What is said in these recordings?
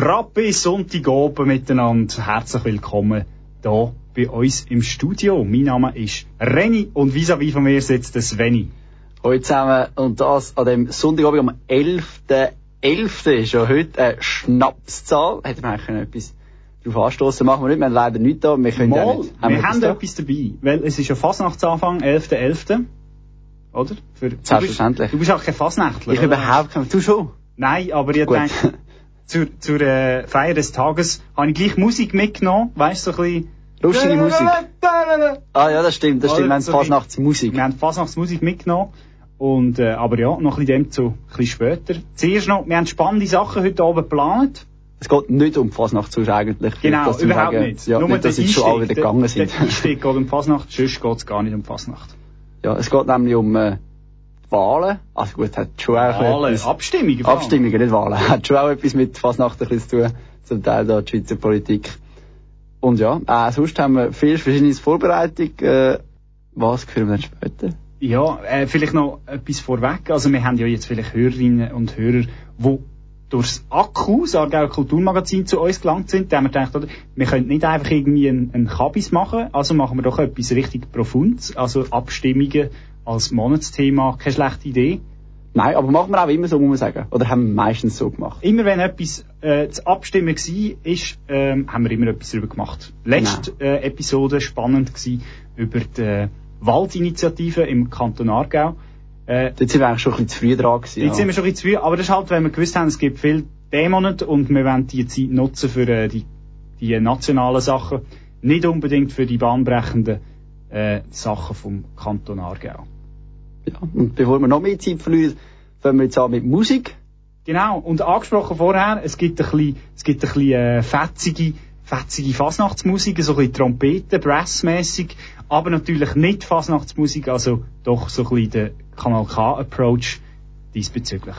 Frappe Sonntagabend miteinander. Herzlich willkommen hier bei uns im Studio. Mein Name ist Reni und vis-à-vis von mir sitzt der Sveni. Heute zusammen und das an dem Sonntagabend am 11.11. 11. ist ja heute eine Schnapszahl. Hätten wir eigentlich etwas darauf anstoßen Machen wir nicht, wir haben leider nichts da. Wir können ja Mal, nicht. wir haben da? etwas dabei, weil es ist ja Fasnachtsanfang, 11.11. Oder? Für, Selbstverständlich. Du bist, du bist auch kein Fasnächtler, Ich oder? überhaupt kein... Du schon? Nein, aber ich denke, zur, zur äh, Feier des Tages habe ich gleich Musik mitgenommen, weißt du, so ein bisschen... Lustige Musik. Ah ja, das stimmt, das stimmt. Wir haben so Fasnachtsmusik. Wir haben Fasnachtsmusik mitgenommen. Und, äh, aber ja, noch ein bisschen dem zu, ein bisschen später. Zuerst noch, wir haben spannende Sachen heute Abend geplant. Es geht nicht um Fasnacht sonst eigentlich. Genau, überhaupt sagen. nicht. Ja, nicht, dass jetzt schon alle wieder der- gegangen sind. Der Einstieg geht um Fasnacht, sonst geht es gar nicht um Fasnacht. ja, es geht nämlich um äh, Wahlen. Also gut, hat schon auch Wahlen, etwas... Abstimmungen. Abstimmungen, nicht Wahlen. Hat schon auch etwas mit Fasnacht ein bisschen zu tun. Zum Teil da die Schweizer Politik. Und ja, äh, sonst haben wir viel Verschiedenes Vorbereitung. Äh, was hören wir dann später? Ja, äh, vielleicht noch etwas vorweg. Also wir haben ja jetzt vielleicht Hörerinnen und Hörer, die durchs Akku, das Aargauer Kulturmagazin, zu uns gelangt sind. Da haben wir gedacht, oder, wir können nicht einfach irgendwie einen, einen Kabis machen, also machen wir doch etwas richtig Profundes, also Abstimmungen als Monatsthema, keine schlechte Idee. Nein, aber machen wir auch immer so, muss man sagen. Oder haben wir meistens so gemacht? Immer wenn etwas äh, zu abstimmen war, ist, ähm, haben wir immer etwas darüber gemacht. Letzte äh, Episode spannend gewesen über die äh, Waldinitiative im Kanton Aargau. Äh, Dort sind wir eigentlich schon ein bisschen zu früh dran gewesen. Jetzt sind wir schon ein bisschen zu früh, aber das ist halt, wenn wir gewusst haben, es gibt viele Dämonen und wir wollen die Zeit nutzen für äh, die, die nationalen Sachen, nicht unbedingt für die bahnbrechenden äh, Sachen vom Kanton Aargau. Ja. Und bevor wir noch mehr Zeit verlieren, fangen wir jetzt an mit Musik. Genau, und angesprochen vorher, es gibt ein bisschen, es gibt ein bisschen äh, fetzige, fetzige Fasnachtsmusik, so ein bisschen Trompeten, Brassmäßig, aber natürlich nicht Fasnachtsmusik, also doch so ein bisschen der Kanal K-Approach diesbezüglich.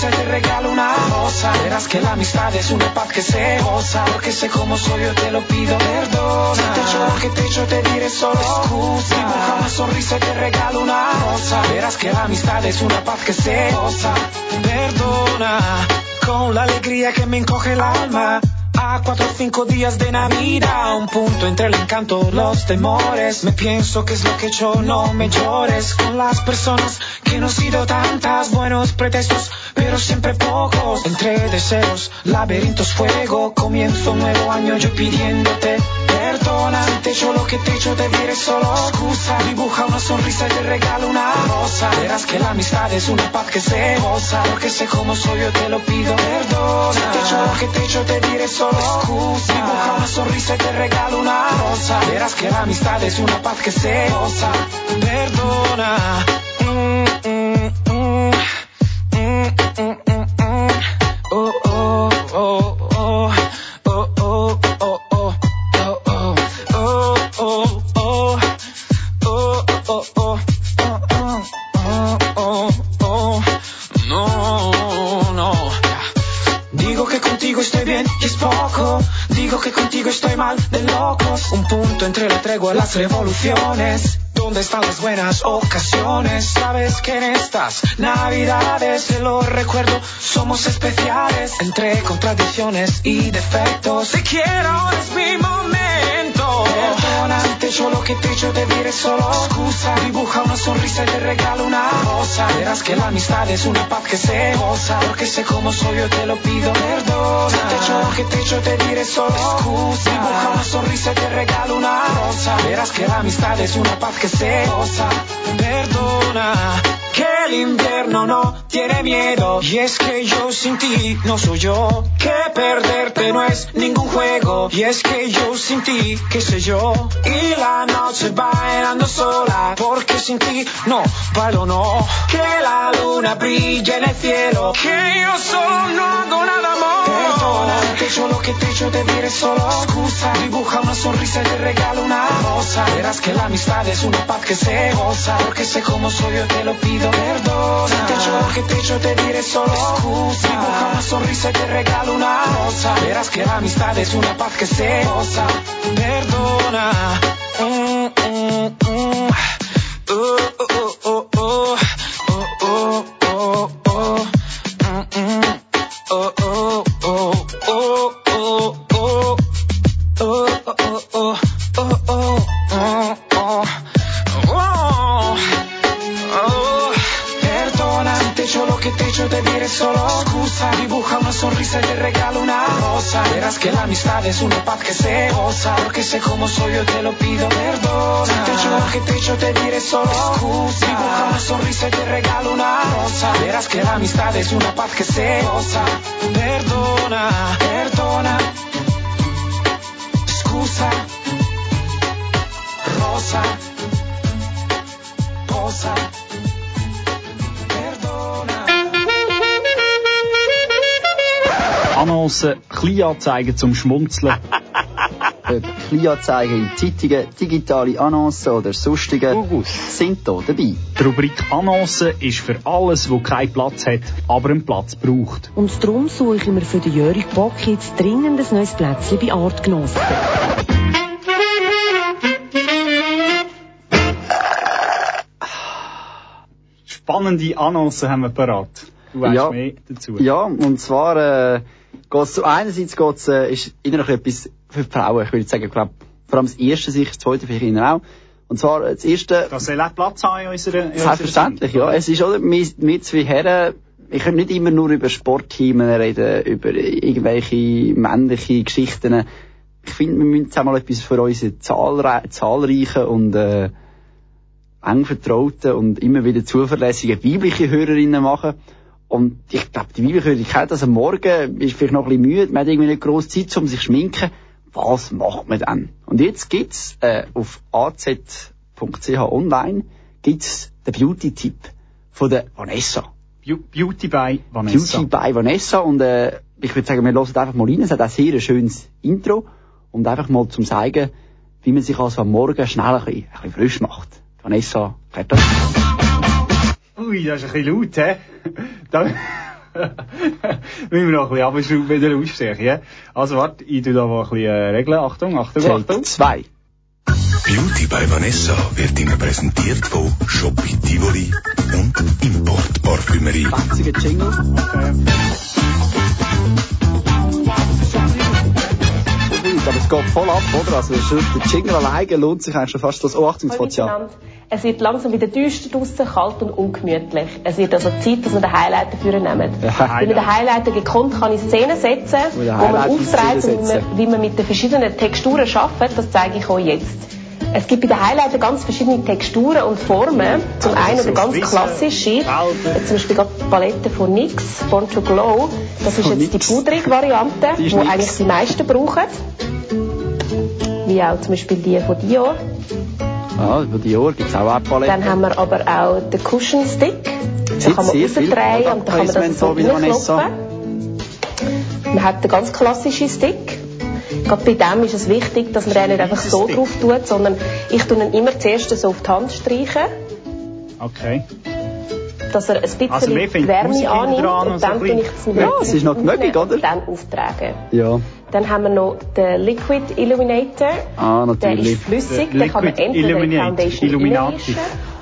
Sonrisa te regalo una rosa. Verás que la amistad es una paz que se goza, porque sé cómo soy yo te lo pido, perdona. Si te echo lo que te echo te diré solo excusa, dibuja una sonrisa y te regalo una rosa. Verás que la amistad es una paz que se goza, perdona. Con la alegría que me encoge el alma a cuatro o cinco días de Navidad, un punto entre el encanto, los temores. Me pienso que es lo que hecho, no me llores. Con las personas que no he sido tantas, buenos pretextos, pero siempre pocos. Entre deseos, laberintos, fuego. Comienzo nuevo año yo pidiéndote perdona. Si te echo lo que te echo, te diré solo excusa. Dibuja una sonrisa y te regalo una rosa. Verás que la amistad es una paz que se goza. Porque sé cómo soy, yo te lo pido, perdona. Si te echo lo que te echo, te diré solo excusa. Dibuja una sonrisa y te regalo una rosa. Verás que la amistad es una paz que se goza. Perdona. Revoluciones. ¿Dónde están las buenas ocasiones? Sabes que en estas navidades, te lo recuerdo, somos especiales. Entre contradicciones y defectos. Te quiero, es mi momento. Perdona, si te echo lo que te echo, te diré solo excusa. Dibuja una sonrisa y te regalo una rosa. Verás que la amistad es una paz que se goza. Porque sé cómo soy, yo te lo pido, perdona. Te echo lo que te echo, te diré solo excusa. Dibuja una sonrisa y te regalo una rosa. Verás que la amistad es una paz que se goza. Perdona. Que el invierno no tiene miedo. Y es que yo sin ti no soy yo. Que perderte no es ningún juego. Y es que yo sin ti, qué sé yo. Y la noche bailando sola. Porque sin ti no bailo, no. Que la luna brilla en el cielo. Que yo solo no hago nada más. Perdona, te echo lo que te echo, te diré solo excusa. Dibuja una sonrisa y te regalo una rosa. Verás que la amistad es una paz que se goza. Porque sé cómo soy, yo te lo pido, perdona. Si te echo lo que te echo, te diré solo excusa. Dibuja una sonrisa y te regalo una rosa. Verás que la amistad es una paz que se goza. Perdona. Mm, mm, mm. Oh, oh, oh, oh, oh. Oh, oh, oh, oh. Mm, mm. Oh, oh, oh, oh, oh, solo excusa. Dibuja una sonrisa y te regalo una rosa. Verás que la amistad es una paz que se goza. Porque sé cómo soy, yo te lo pido, perdona. Si te echo que te echo, te diré solo excusa. Dibuja una sonrisa y te regalo una rosa. Verás que la amistad es una paz que se goza. Perdona, perdona. Scusa. Rosa. Posa. Annoncen, Kleinanzeigen zum Schmunzeln. Ob Kleinanzeigen in Zeitungen, digitale Annoncen oder sonstige sind hier dabei. Die Rubrik Annoncen ist für alles, wo keinen Platz hat, aber einen Platz braucht. Und darum suche ich mir für den Jörg Bock jetzt dringend ein neues Plätzchen bei Artgenossen. Spannende Annoncen haben wir parat. Du weißt Ja. mehr dazu. Ja, und zwar äh, geht's so einerseits geht's, äh, ist innerlich etwas für Frauen. Ich würde sagen, glaub, vor allem das erste sicher, das zweite vielleicht ihnen auch. Und zwar äh, das erste, Das soll auch Platz haben in unserer... in unserer selbstverständlich, ja. Sendung. Es ist, oder, wir, wir zwei Herren, ich kann nicht immer nur über Sportteams reden, über irgendwelche männliche Geschichten. Ich finde, wir müssen auch mal etwas für unsere zahlre zahlreichen und äh, eng vertrauten und immer wieder zuverlässigen weibliche Hörerinnen machen. Und ich glaube, die das am Morgen, ist vielleicht noch ein bisschen müde, man hat irgendwie nicht grosse Zeit, um sich zu schminken. Was macht man dann? Und jetzt gibt's äh, auf az.ch online gibt's den Beauty-Tipp von der Vanessa. Beau- Beauty by Vanessa. Beauty bei Vanessa und äh, ich würde sagen, wir hören einfach mal rein. Es hat auch sehr ein schönes Intro und einfach mal zum zeigen, wie man sich also am Morgen schnell ein bisschen, ein bisschen frisch macht. Vanessa, fertig. Ui, das ist ein bisschen laut, hä? Da müssen wir noch ein bisschen abschrauben mit der Lautstärke, ja? Also warte, ich tu da mal ein bisschen äh, regeln. Achtung, Achtung, Take Achtung. 2. Beauty bei Vanessa wird Ihnen präsentiert von Shopee Tivoli und Import Parfümerie. Einziger Jingle. Okay. Aber es geht voll ab, oder? Also der Jingle alleine lohnt sich eigentlich schon fast das. Oh, Achtung, ja. Es wird langsam wieder düster draussen, kalt und ungemütlich. Es wird also Zeit, dass wir den Highlighter führen nehmen. Weil mit den Highlighter gekonnt kann ich Szenen setzen, wo man auftreibt und wie man, wie man mit den verschiedenen Texturen arbeitet. Das zeige ich euch jetzt. Es gibt bei den Highlighter ganz verschiedene Texturen und Formen. Zum einen so der ganz klassische, zum Beispiel die Palette von NYX, Born to Glow. Das ist jetzt die pudrige Variante, Die die eigentlich die meisten brauchen. Wie auch zum Beispiel die von Dior. Ja, über die Jahre gibt es auch eine Palette. Dann haben wir aber auch den Cushion Stick. Da Sieht kann man rausdrehen und dann kann man das so reinklopfen. Man hat den ganz klassischen Stick. Gerade bei dem ist es wichtig, dass man den nicht einfach so drauf tut, sondern ich tue ihn immer zuerst so auf die Hand streichen, Okay. Dass er ein bisschen Also wir finden Wärme annimmt und dann tue ich bisschen- es mit Ja, es ist noch gemöglich, oder? Dann auftragen. Ja. Dann haben wir noch den Liquid Illuminator. Ah, Der natürlich. ist flüssig, Der den kann man entweder in die Foundation Illuminati.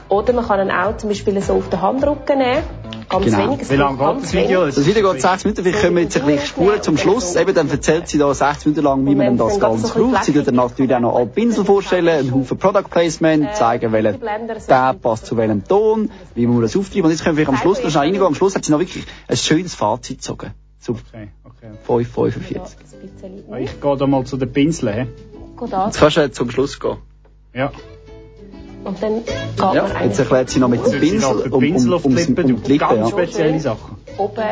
oder man kann ihn auch zum Beispiel so auf den Handrücken nehmen. Ganz Genau. wenig. Wie lange geht das Video? Das Video geht 6 Minuten, vielleicht können wir jetzt ein bisschen spulen zum Schluss. Eben, dann erzählt sie da 6 Minuten lang, wie man das Ganze braucht. Sie tut dann natürlich auch noch alle Pinsel vorstellen, einen Haufen Product Placement, zeigen, welcher Tab passt zu welchem Ton, wie man das auftreiben. Und jetzt können wir vielleicht am Schluss noch schnell reingehen. Am Schluss hat sie noch wirklich ein schönes Fazit gezogen. Zu Okay, okay. 5,45. Ja, ein bisschen auf. Ich gehe da mal zu den Pinseln. Jetzt kannst du zum Schluss gehen. Ja. Und dann geht Ja, man jetzt erklärt sie noch mit dem Pinsel um, Pinsel um, auf um, die um, Lippen um die Lippen. Ganz Ja. spezielle Sachen. oben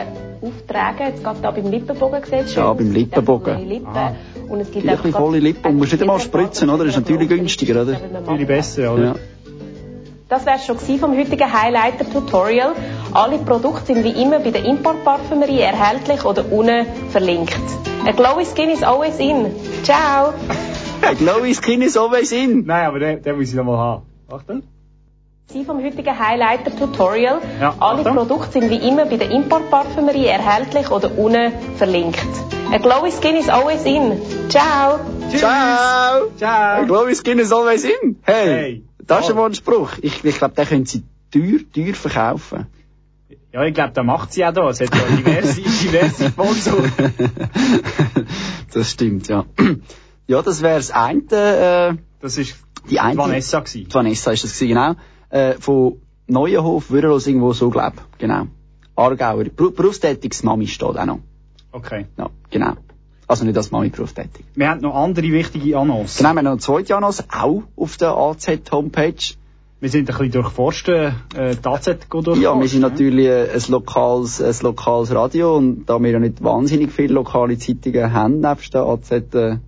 auftragen. Jetzt geht da beim Lippenbogen gesehen. Ja, beim Lippenbogen. Lippen. Ah. Und es gibt Ein bisschen volle Lippen. Und musst nicht einmal spritzen, oder? Das ist natürlich günstiger, oder? Natürlich besser, oder? Ja. Das wäre schon vom heutigen Highlighter-Tutorial. Alle Produkte sind wie immer bei der Import-Parfümerie erhältlich oder unten verlinkt. A glowy skin is always in. Ciao! A glowy skin is always in. Nein, aber den, den muss ich noch mal haben. Achtung. Sie vom heutigen Highlighter-Tutorial. Ja, Alle Achtung. Produkte sind wie immer bei der Import-Parfümerie erhältlich oder unten verlinkt. A glowy skin is always in. Ciao! Ciao. A Ciao. glowy skin is always in. Hey. Hey. Das ist mal ein Spruch. Ich, ich glaube, den können sie teuer, teuer verkaufen. Ja, ich glaube, da macht sie auch da. Es hat ja diverse, diverse Sponsoren. das stimmt, ja. Ja, das wäre das eine, äh, Das ist die eine. Vanessa gewesen. Vanessa ist das gewesen, genau. Äh, von Neuenhof, Würelos irgendwo so, glaub. Genau. Aargauer. Beru- Berufstätiges Mami steht auch noch. Okay. Ja, genau. Also nicht als Mami berufstätig. Wir haben noch andere wichtige Annoncen. Genau, wir haben noch eine zweite Annonce, auch auf der AZ-Homepage. Wir sind ein bisschen durchforscht, äh, die AZ durchforscht. Ja, wir sind natürlich äh, ein lokales, ein lokales Radio und da wir ja nicht wahnsinnig viele lokale Zeitungen haben, nebst der AZ, äh,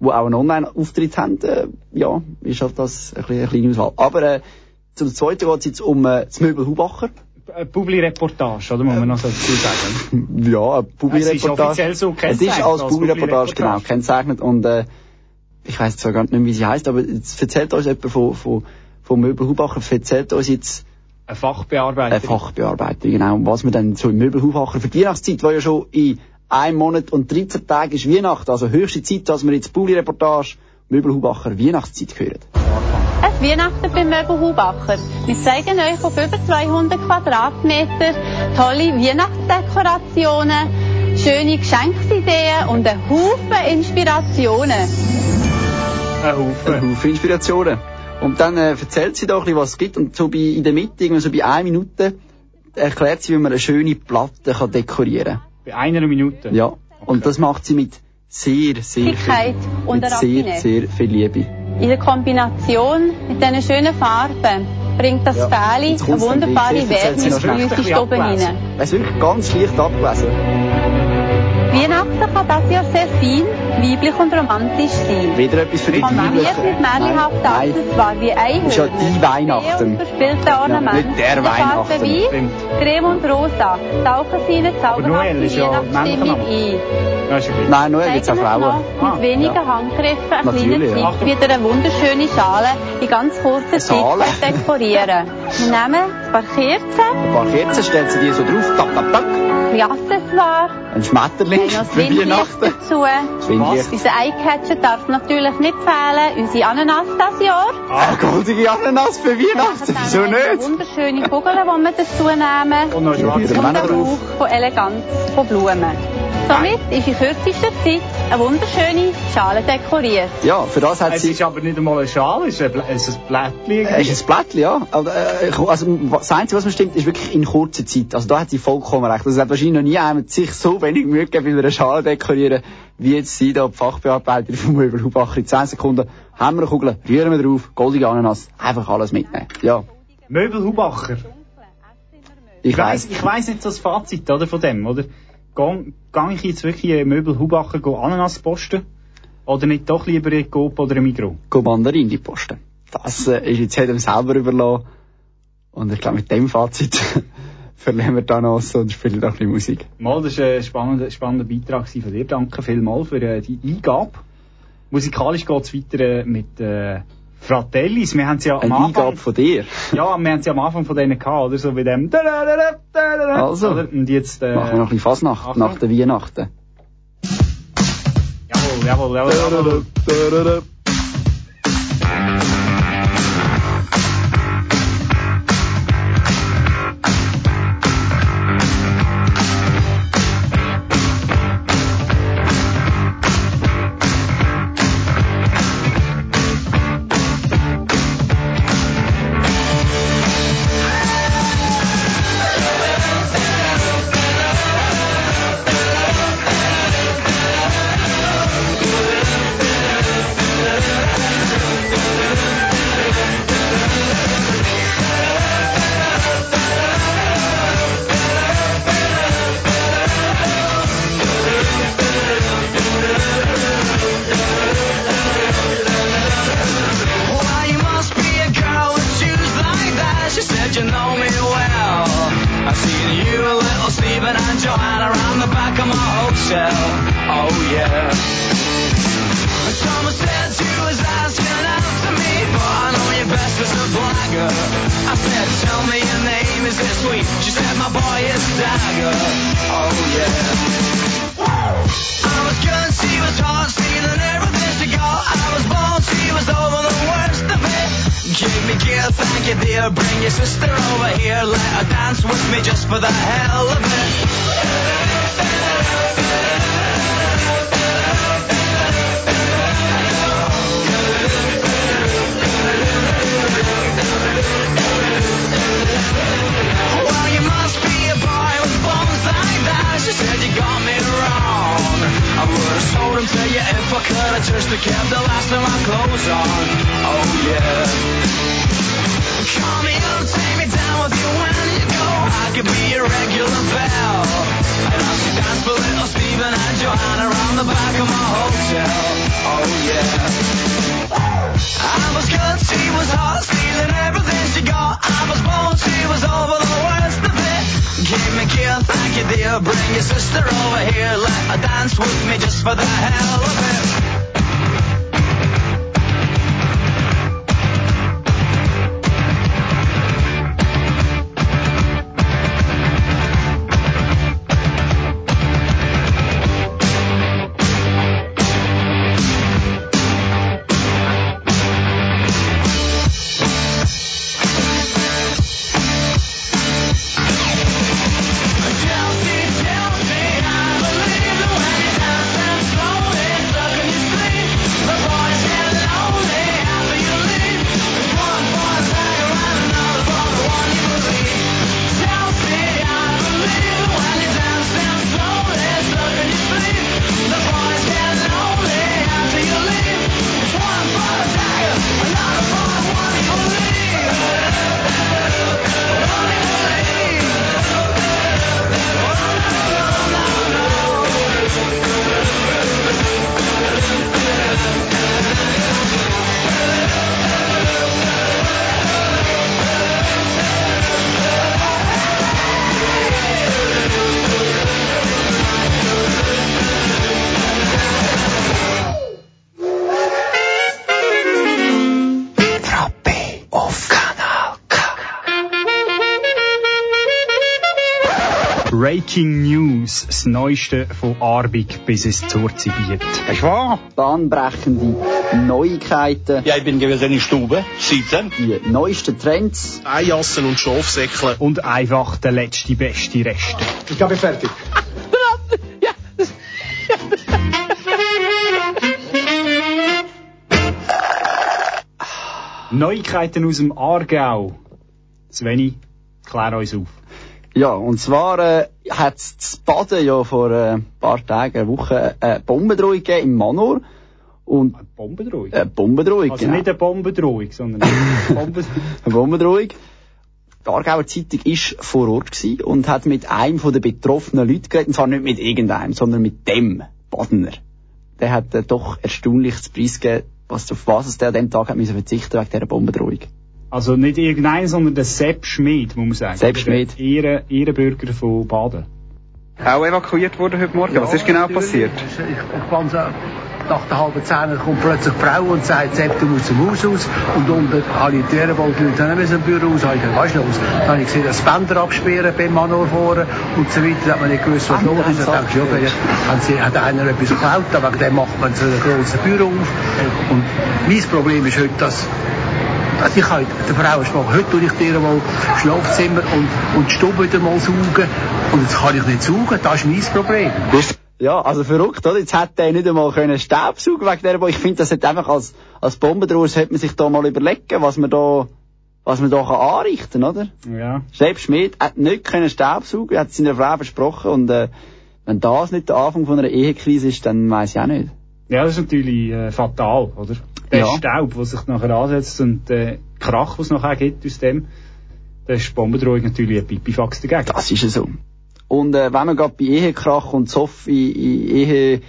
wo auch einen Online-Auftritt haben, äh, ja, ist halt das ein eine kleine Auswahl. Aber äh, zum Zweiten geht es jetzt um äh, das Möbel Hubacher. Eine Publi-Reportage, oder? Muss man noch so dazu sagen. Ja, eine Publi-Reportage. offiziell so Es ist als als Publi-Reportage, genau, kennzeichnet und äh, ich weiss zwar gar nicht mehr, wie sie heißt, aber jetzt erzählt uns jemand von, von, von Möbel Hubacher, erzählt uns jetzt Eine Fachbearbeiter. eine Fachbearbeitung, genau. Und was wir dann so im Möbelhaufacher für die Weihnachtszeit, wo ja schon in einem Monat und 13 Tagen ist Weihnachten, also höchste Zeit, dass wir jetzt Publi-Reportage Möbelhaubacher Weihnachtszeit hören. Es Weihnachten beim Möbel Hubacher. Wir zeigen euch auf über 200 Quadratmeter tolle Weihnachtsdekorationen, schöne Geschenksideen und einen Haufen Inspirationen. Ein Haufen. Ein Haufen Inspirationen. Und dann äh, erzählt sie ein bisschen, was es gibt. Und so bei, in der Mitte, irgendwie so bei einer Minute, erklärt sie, wie man eine schöne Platte kann dekorieren kann. Bei einer Minute. Ja. Und das macht sie mit sehr, sehr viel, und mit sehr, sehr viel Liebe. In der Kombination mit diesen schönen Farben bringt das Ja. Fähli eine wunderbare Wärme in unsere Stube Ein bisschen hinein. Es ist wirklich ganz leicht abgelesen. Weihnachten kann das Jahr sehr fein, weiblich und romantisch sein. Wieder etwas für die Von mir Weiblichen. sind märchenhafte Nein, Accessoires wie Ist ja die Weihnachten. verspielte Ornamente, Ja, nicht der Weihnachten. Stimmt. Creme und Rosa, tauchen sie in eine Noel zauberhafte Weihnachtsstimmung ein. Nein, nur gibt es auch Frauen. noch Ah, mit wenigen ja. Handgriffen einen Natürlich, kleinen ja. Tipp, ihr eine wunderschöne Schale in ganz kurzer Zeit dekorieren Wir nehmen ein paar Kerzen, Ein paar Kerzen stellt sie dir so drauf, tak, tak, tak. ein Accessoire, Ein Schmetterling für Weihnachten. dazu. Das Windlicht. Unser Eyecatcher darf natürlich nicht fehlen, unsere Ananas das Jahr. Ah, goldige Ananas für Weihnachten. Wieso nicht? Wunderschöne Kugeln, die wir dazu nehmen. Und noch Ja, schwarze wieder Und Männer der drauf. Von Eleganz von Blumen. Somit ist in kürzester Zeit eine wunderschöne Schale dekoriert. Ja, für das hat Es sie... ist aber nicht einmal eine Schale, es ist ein, Blä es ist ein Blättchen. Es ist ein Blättchen, ja. Aber, äh, also, das Einzige, was mir stimmt, ist wirklich in kurzer Zeit. Also da hat sie vollkommen recht. Also, es hat wahrscheinlich noch nie jemand sich so wenig Mühe gegeben bei einer Schale dekorieren, wie jetzt sie da, die Fachbearbeiterin vom Möbel Hubacher. In 10 Sekunden haben wir eine Kugel, rühren wir drauf, goldige Ananas, einfach alles mitnehmen. Ja, Möbel Hubacher. ich weiss. ich weiss nicht so das Fazit, oder, von dem, oder? Gang ich jetzt wirklich in Möbel Hubacher Ananas posten? Oder nicht doch lieber in Coop oder in Migros? Go Mandarini posten. Das äh, ist jetzt jedem selber überlassen. Und ich glaube, mit dem Fazit verlieren wir dann aus und spielen noch ein bisschen Musik. Mal, das war ein spannender, spannender Beitrag von dir. Danke vielmals für äh, die Eingabe. Musikalisch geht's weiter äh, mit äh, Fratellis. Wir haben sie ja am Eine Anfang... Eingabe von dir. Ja, wir haben sie am Anfang von denen gehabt, oder? So wie dem... Also. Oder? Und jetzt... Äh, Machen wir noch ein bisschen Fasnacht, Achtung. nach der Weihnachten. Jawohl, jawohl, jawohl, jawohl. Breaking News, das Neueste von Arbig bis es zur Zibiet. Ist wahr? Bahnbrechende Neuigkeiten, Ja, ich bin gewesen in der Stube, seitdem. die neuesten Trends. Eijassen und Schafsäckle. Und einfach der letzte beste Rest. Ich glaube, ich fertig. Neuigkeiten aus dem Aargau. Sveni, klär uns auf. Ja, und zwar äh, hat es zu Baden ja vor äh, ein paar Tagen, eine Woche, eine Bombendrohung gegeben im Manor. Und Eine Bombendrohung. eine Bombendrohung, also genau. nicht eine Bombendrohung, sondern eine Bomben eine Bombendrohung. Die Aargauer Zeitung ist vor Ort gewesen und hat mit einem von den betroffenen Leuten geredet, und zwar nicht mit irgendeinem, sondern mit dem Badener. Der hat äh, doch erstaunliches Preis gegeben, was, auf was es der an dem Tag hat müssen verzichten wegen dieser Bombendrohung. Also nicht irgendein, sondern der Sepp Schmid, muss man sagen. Sepp Schmid. Ehre, Ehrenbürger von Baden. Auch evakuiert worden heute Morgen. Was ist genau passiert? Ich, ich fand so, nach der halben Zehn kommt plötzlich die Frau und sagt, Sepp, du musst zum Haus aus. Und unten habe ich die Ehrenwald Leute dann müssen im Büro raus. Ich gesagt, was ist los? Dann habe ich gesehen, das Bänder absperren beim Manor vorne und so weiter. Da hat man nicht gewusst, was los ist. Dann dachte ich, ja, haben sie, hat einer etwas geklaut, aber wegen dem macht man so ein grosses Büro auf. Und mein Problem ist heute, dass also ich habe der Frau gesprochen, heute tue ich dir mal Schlafzimmer und, und die Stube wieder mal saugen. Und jetzt kann ich nicht saugen, das ist mein Problem. Ja, also verrückt, oder? Jetzt hätte er nicht einmal können Staubsaugen wegen der Bombe. Ich finde, das hat einfach als, als Bombendroher sollte man sich da mal überlegen, was man da, was man da kann anrichten, oder? Ja. Sepp Schmidt hat nicht können Staubsaugen, hat seiner Frau versprochen und, äh, wenn das nicht der Anfang von einer Ehekrise ist, dann weiss ich auch nicht. Ja, das ist natürlich äh, fatal, oder? Der Ja. Staub, der sich nachher ansetzt und der Krach, den es nachher gibt aus dem, da ist Bombendrohung natürlich ein Pipifax dagegen. Das ist ja so. Und äh, wenn wir gerade bei Ehekrach und Zoff in, in Ehe,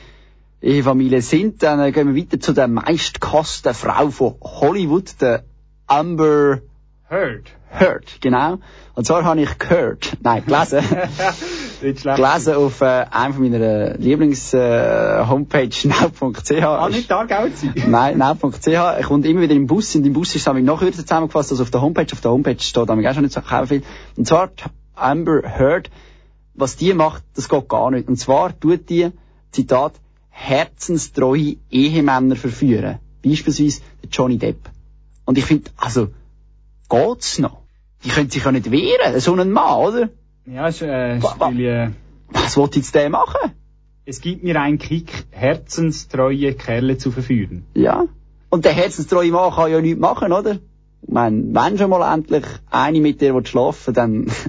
Ehefamilie sind, dann äh, gehen wir weiter zu der meistgehassten Frau von Hollywood, der Amber Heard. Heard, genau. Und zwar habe ich gehört, nein, gelesen, gelesen auf äh, einem von meiner Lieblings-Homepage, äh, now.ch. Ah, nicht da sein. Nein, now.ch. Ich komme immer wieder im Bus und im Bus ist es noch kürzer zusammengefasst als auf der Homepage. Auf der Homepage steht nämlich auch schon nicht so viel. Und zwar Amber Heard, was die macht, das geht gar nicht. Und zwar tut die, Zitat, herzenstreue Ehemänner verführen. Beispielsweise Johnny Depp. Und ich finde, also, geht's noch? Die können sich ja nicht wehren, so ein Mann, oder? Ja, ist, äh, ist natürlich, äh, Was will jetzt der machen? es gibt mir einen Kick, herzenstreue Kerle zu verführen. Ja. Und der herzenstreue Mann kann ja nichts machen, oder? Ich meine, wenn schon mal endlich eine mit dir schlafen dann...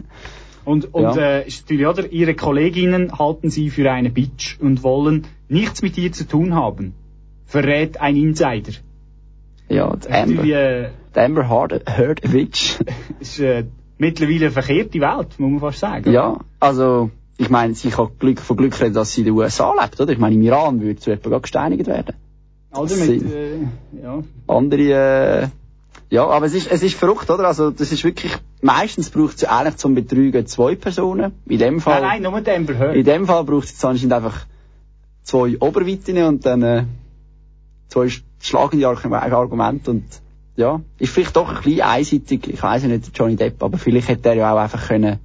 Und, und Ja. äh, ist natürlich, oder? Ihre Kolleginnen halten sie für eine Bitch und wollen nichts mit ihr zu tun haben. Verrät ein Insider. Ja, Das die Amber, äh, die Amber Heard, Heard Witch. ist äh, mittlerweile eine verkehrte Welt, muss man fast sagen. ja, also, ich meine, sie kann Glück, von Glück reden, dass sie in den USA lebt, oder? Ich meine, im Iran würde zu jemandem gesteinigt werden. Also Das mit, äh, ja. Andere, äh, ja, aber es ist, es ist verrückt, oder? Also, das ist wirklich, meistens braucht es eigentlich zum Betrügen zwei Personen. In dem Fall, Nein, nein, nur den Amber Heard. in dem Fall braucht es anscheinend einfach zwei Oberweitinnen und dann, äh, zwei sch- schlagende Arg- Argumente und, ja, ist vielleicht doch ein bisschen einseitig, ich weiss ja nicht, Johnny Depp, aber vielleicht hätte er ja auch einfach können,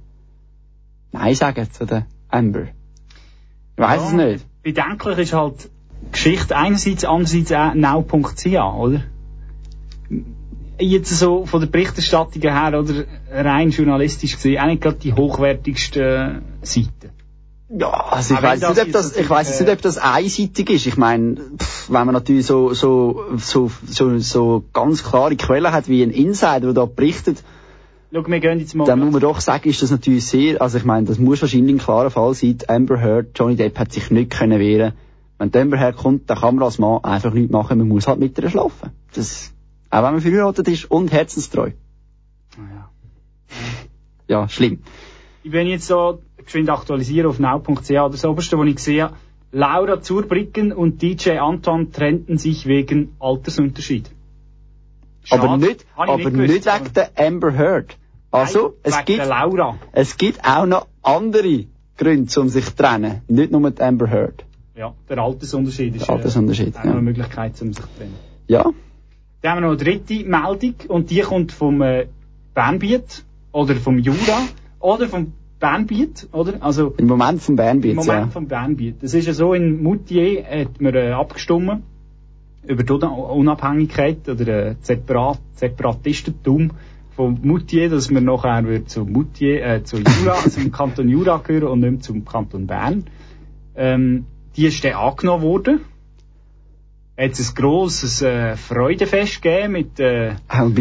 Nein sagen zu der Amber. Ich weiss es nicht. Bedenklich ist halt Geschichte einerseits, andererseits auch now.ch, oder? Jetzt so von der Berichterstattung her, oder rein journalistisch gesehen, auch nicht gerade die hochwertigste Seite. Ja, also ich weiß nicht, ob das, ich weiß natürlich, nicht, ob das einseitig ist. Ich meine, pff, wenn man natürlich so, so, so, so, so ganz klare Quellen hat wie ein Insider, der da berichtet, Schau, wir gehen jetzt mal... dann muss man doch sagen, ist das natürlich sehr, also ich meine, das muss wahrscheinlich ein klarer Fall sein. Amber Heard, Johnny Depp hat sich nicht können wehren. Wenn die Amber Heard kommt, dann kann man als Mann einfach nichts machen, man muss halt mit ihr schlafen. Das, auch wenn man verheiratet ist und herzenstreu. ja. Ja, schlimm. Ich bin jetzt so geschwind aktualisieren auf now.ch, das oberste, was ich sehe, Laura Zurbriggen und DJ Anton trennten sich wegen Altersunterschied. Schade. aber nicht, aber gewusst, nicht wegen der Amber Heard. Also, Nein, es gibt, der Laura. Es gibt auch noch andere Gründe, um sich zu trennen. Nicht nur mit Amber Heard. Ja, der Altersunterschied ist Der Altersunterschied, äh, auch ja. eine Möglichkeit, um sich zu trennen. Ja. Dann haben wir noch eine dritte Meldung und die kommt vom äh, Bernbiet oder vom Jura oder vom Bernbiet, oder? Also, Im Moment vom Bernbiet, Im Moment ja. vom Bernbiet. Das ist ja so, in Moutier hat man äh, abgestimmt über die Una- Unabhängigkeit oder äh, Separat Separatistentum von Moutier, dass man nachher wird zu Moutier, äh, zu Jura, zum Kanton Jura gehören und nicht mehr zum Kanton Bern. Ähm, die ist dann angenommen worden. Hat es ein grosses äh, Freudefest gegeben mit äh,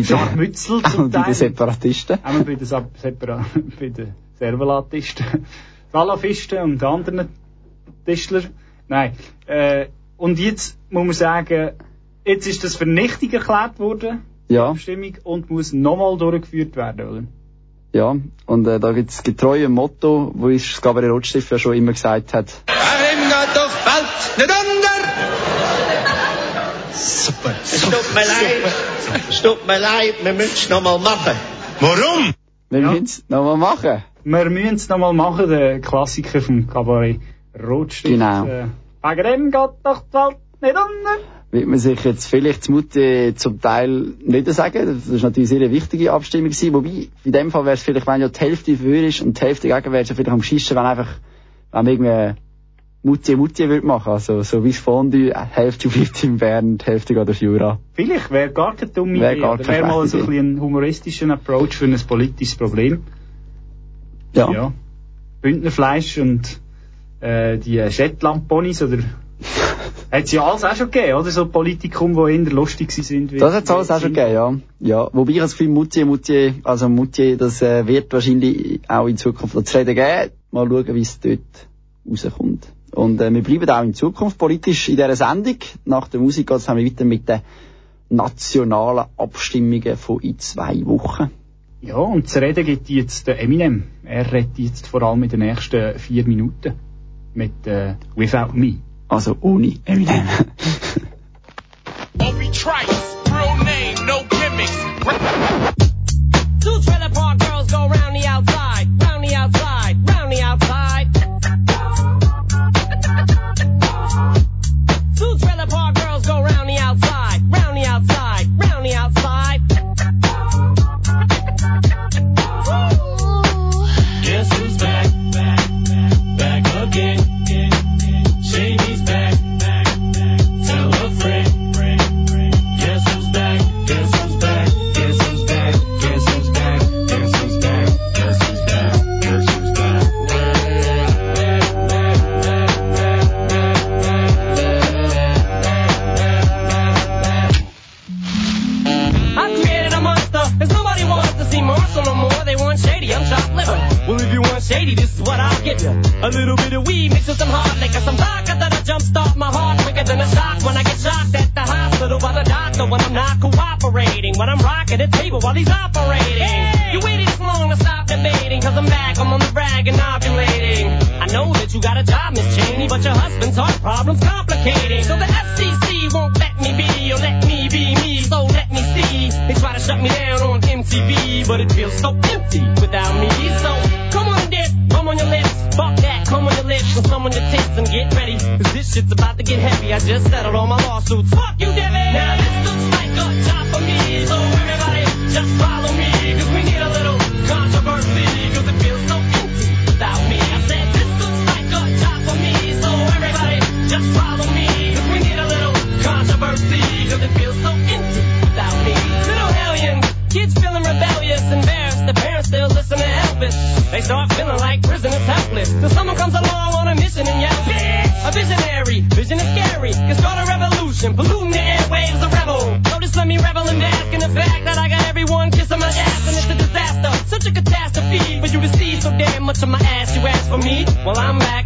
Scharmützel zum bei den Teil. Separatisten. Auch bei den, Sep- Separa bei den Servalatisten, Salafisten und anderen Tischler. Nein. Äh, und jetzt muss man sagen, jetzt ist das vernichtig erklärt worden, die Ja. Abstimmung, und muss nochmal durchgeführt werden, oder? Ja, und äh, da gibt's getreu ein Motto, wo ich das Gabriel Rotstift ja schon immer gesagt hat. Warum geht doch bald nicht unter? Super. Es tut mir leid. Es tut mir leid, wir müssen es noch mal machen. Warum? Wir müssen es nochmal machen. Wir müssen es nochmal machen, der Klassiker vom Kabarett Rotstift. Genau. Äh, wegen dem geht doch die Welt nicht unter. Wird man sich jetzt vielleicht zu Mutti zum Teil nicht sagen. Das ist natürlich eine sehr wichtige Abstimmung gewesen. Wobei, in dem Fall wäre es vielleicht, wenn ja die Hälfte für ist und die Hälfte gegen wäre es ja vielleicht am Schischen, wenn einfach, wenn man irgendwie Mutti Mutti würde machen. Also, so wie das Fondue, die Hälfte bleibt in Bern, die Hälfte geht auf Jura. Vielleicht wäre gar keine dumme Wär Idee. wäre mal so ein, bisschen ein humoristischer Approach für ein politisches Problem. Ja. ja. Bündnerfleisch und äh, die Shetland-Ponys oder hat ja alles auch schon gegeben, oder? So Politikum, die eher lustig sind. Das hat es alles auch schon gegeben, ja. ja. Wobei ich das Gefühl, Moutier, Moutier, also Moutier, das äh, wird wahrscheinlich auch in Zukunft zu reden geben. Mal schauen, wie es dort rauskommt. Und äh, wir bleiben auch in Zukunft politisch in dieser Sendung. Nach der Musik geht es weiter mit den nationalen Abstimmungen von in zwei Wochen. Ja, und zu reden gibt jetzt der Eminem. Er redet jetzt vor allem in den nächsten vier Minuten mit äh, Without Me. Also ohne Eminem. Obi Trice, real name, no gimmicks. Is can start a revolution, polluting the airwaves, a rebel. Just let me revel and bask in the fact that I got everyone kissing my ass, and it's a disaster, such a catastrophe for you see so damn much of my ass. You ask for me, well I'm back.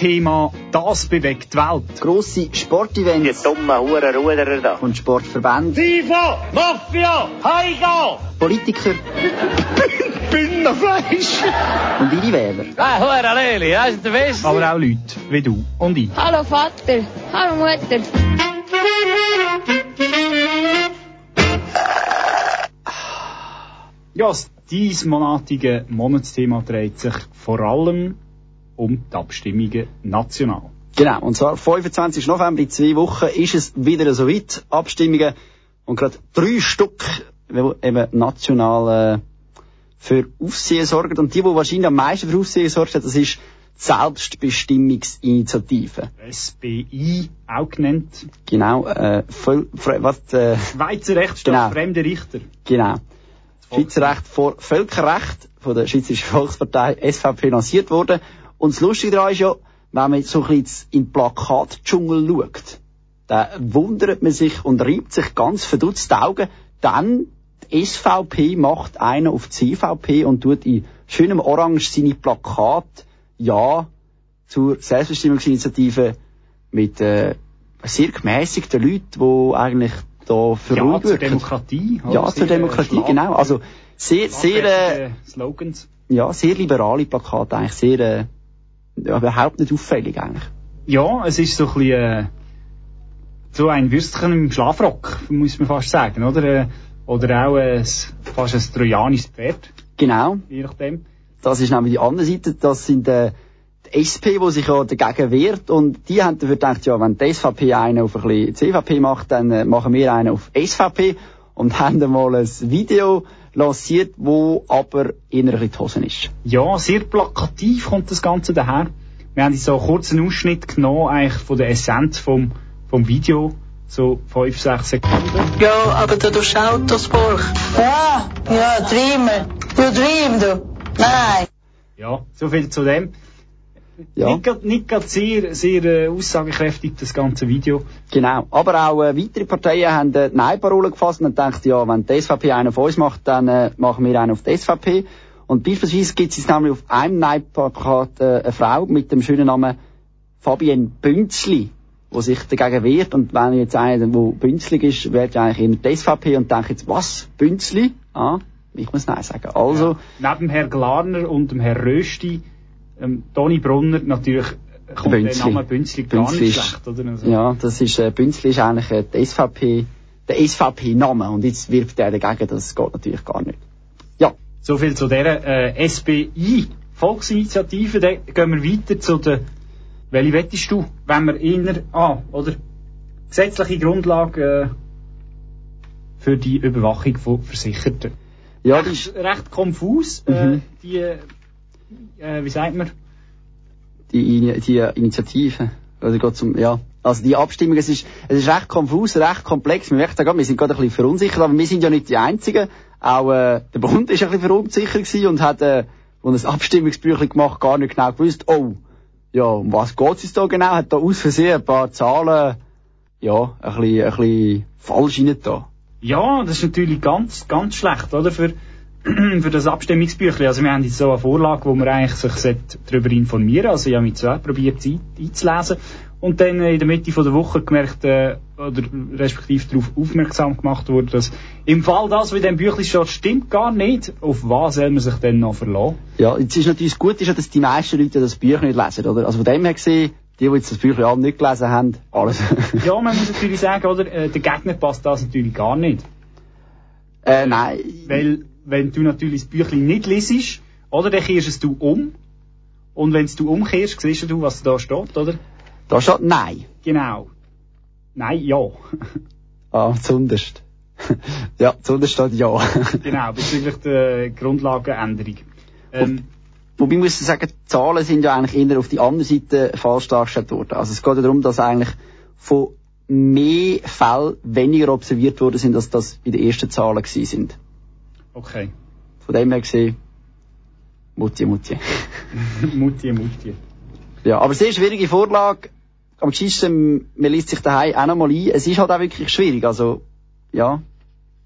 Monatsthema Das bewegt die Welt. Grosse Sportevents. Die dummen Hurenruderer da. Und Sportverbände. FIFA, Mafia, Heiga! Politiker. Bündnerfleisch! Und ihre Wähler. Ah, Hure Leli, das ist der Beste. Aber auch Leute wie du und ich. Hallo Vater, hallo Mutter. Ja, das diesmonatige Monatsthema dreht sich vor allem um die Abstimmungen national. Genau, und zwar 25. November, in zwei Wochen, ist es wieder so weit. Abstimmungen. Und gerade drei Stück, die eben national äh, für Aufsehen sorgen. Und die, die wahrscheinlich am meisten für Aufsehen sorgen, das ist die Selbstbestimmungsinitiative. SBI, auch genannt. Genau, äh, voll, was, äh, Schweizer Recht statt Genau. fremde Richter. Genau. Schweizer Recht vor Völkerrecht von der Schweizerischen Volkspartei SVP lanciert worden. Und das Lustige daran ist ja, wenn man so ein bisschen in den Plakatdschungel schaut, dann wundert man sich und reibt sich ganz verdutzt die Augen, dann die SVP macht einen auf die CVP und tut in schönem Orange seine Plakat Ja zur Selbstbestimmungsinitiative mit äh, sehr gemäßigten Leuten, die eigentlich da für Ja, zur wirken. Demokratie. oder? Ja, zur äh, Demokratie, schlag- genau. Also sehr, sehr, äh, Slogans. ja, sehr liberale Plakate eigentlich, sehr, äh, überhaupt nicht auffällig eigentlich. Ja, es ist so ein bisschen, äh, so ein Würstchen im Schlafrock, muss man fast sagen, oder? Äh, Oder auch s- fast ein trojanisches Pferd, Genau. je nachdem. Das ist nämlich die andere Seite, das sind äh, die SP, die sich ja dagegen wehrt und die haben dafür gedacht, ja, wenn die SVP einen auf ein bisschen CVP macht, dann äh, machen wir einen auf SVP und haben dann mal ein Video lanciert, wo aber eher ein bisschen die Hosen ist. Ja, sehr plakativ kommt das Ganze daher. Wir haben so einen kurzen Ausschnitt genommen, eigentlich von der Essenz vom, vom Video, so 5, 6 Sekunden. Ja, aber du tust Autosport. Ja, ja, Dreamer. Du Dream, du. Nein. Ja, so viel zu dem. Ja. Nicht, nicht gerade sehr, sehr äh, aussagekräftig, das ganze Video. Genau. Aber auch äh, weitere Parteien haben äh, Nein-Parole gefasst und gedacht, ja, wenn die SVP einen auf uns macht, dann äh, machen wir einen auf die SVP. Und beispielsweise gibt es jetzt nämlich auf einem Nein-Plakat äh, eine Frau mit dem schönen Namen Fabienne Bünzli, die sich dagegen wehrt. Und wenn jetzt einer, der bünzlig ist, ja eigentlich eher die SVP und denkt jetzt, was? Bünzli? Ah, ich muss Nein sagen. Also, Neben Herrn Glarner und dem Herrn Rösti, ähm, Toni Brunner, natürlich äh, kommt der Bünzli. Name Bünzli gar Bünzli nicht ist- schlecht, oder? Also, ja, das ist, äh, Bünzli ist eigentlich äh, die SVP, der SVP-Name. Und jetzt wirft er dagegen, das geht natürlich gar nicht. So viel zu dieser äh, SBI Volksinitiative. Dann gehen wir weiter zu der. Welche wettest du, wenn wir inner ah oder gesetzliche Grundlage äh, für die Überwachung von Versicherten? Ja, recht, recht konfus. Äh, Mhm. die, äh, wie sagt man? die, die Initiative. Oder geht zum, ja. Also die Abstimmung, es ist, es ist recht konfus, recht komplex. Wir da gerade, wir sind gerade ein bisschen verunsichert, aber wir sind ja nicht die Einzigen. Auch äh, der Bund ist ein bisschen verunsichert gewesen und hat, äh, als ein Abstimmungsbüchlein gemacht, gar nicht genau gewusst, oh, ja, um was geht es da genau? Hat da aus Versehen ein paar Zahlen, ja, ein bisschen, ein bisschen falsch rein da. Ja, das ist natürlich ganz, ganz schlecht, oder? Für, für das Abstimmungsbüchlein. Also wir haben jetzt so eine Vorlage, wo man eigentlich sich darüber informieren sollte. Also ich habe mich zuerst probiert, einzulesen. Und dann in der Mitte von der Woche gemerkt, äh, oder respektive darauf aufmerksam gemacht wurde, dass im Fall das, was in dem Büchlein steht, stimmt gar nicht. Auf was soll man sich denn noch verlassen? Ja, jetzt ist natürlich Gute, ist ja, dass die meisten Leute das Buch nicht lesen, oder? Also von dem her gesehen, die, die jetzt das Büchlein alle nicht gelesen haben, alles. ja, man muss natürlich sagen, oder, äh, der Gegner passt das natürlich gar nicht. Äh, nein. Weil, wenn du natürlich das Büchlein nicht liest, oder, dann kehrst es du um. Und wenn du umkehrst, siehst du, was da steht, oder? Da steht Nein. Genau. Nein, ja. ah, zunderst. ja, zunderst steht Ja. genau, bezüglich der Grundlagenänderung. Ähm, Wobei muss ich sagen, die Zahlen sind ja eigentlich eher auf die andere Seite falsch dargestellt worden. Also es geht ja darum, dass eigentlich von mehr Fällen weniger observiert worden sind, als das bei den ersten Zahlen gewesen sind. Okay. Von dem her gesehen, Mutti, Mutti. Mutti, Mutti. Ja, aber sehr schwierige Vorlage. Am gescheitsten, man liest sich daheim auch nochmal ein. Es ist halt auch wirklich schwierig. Also, ja,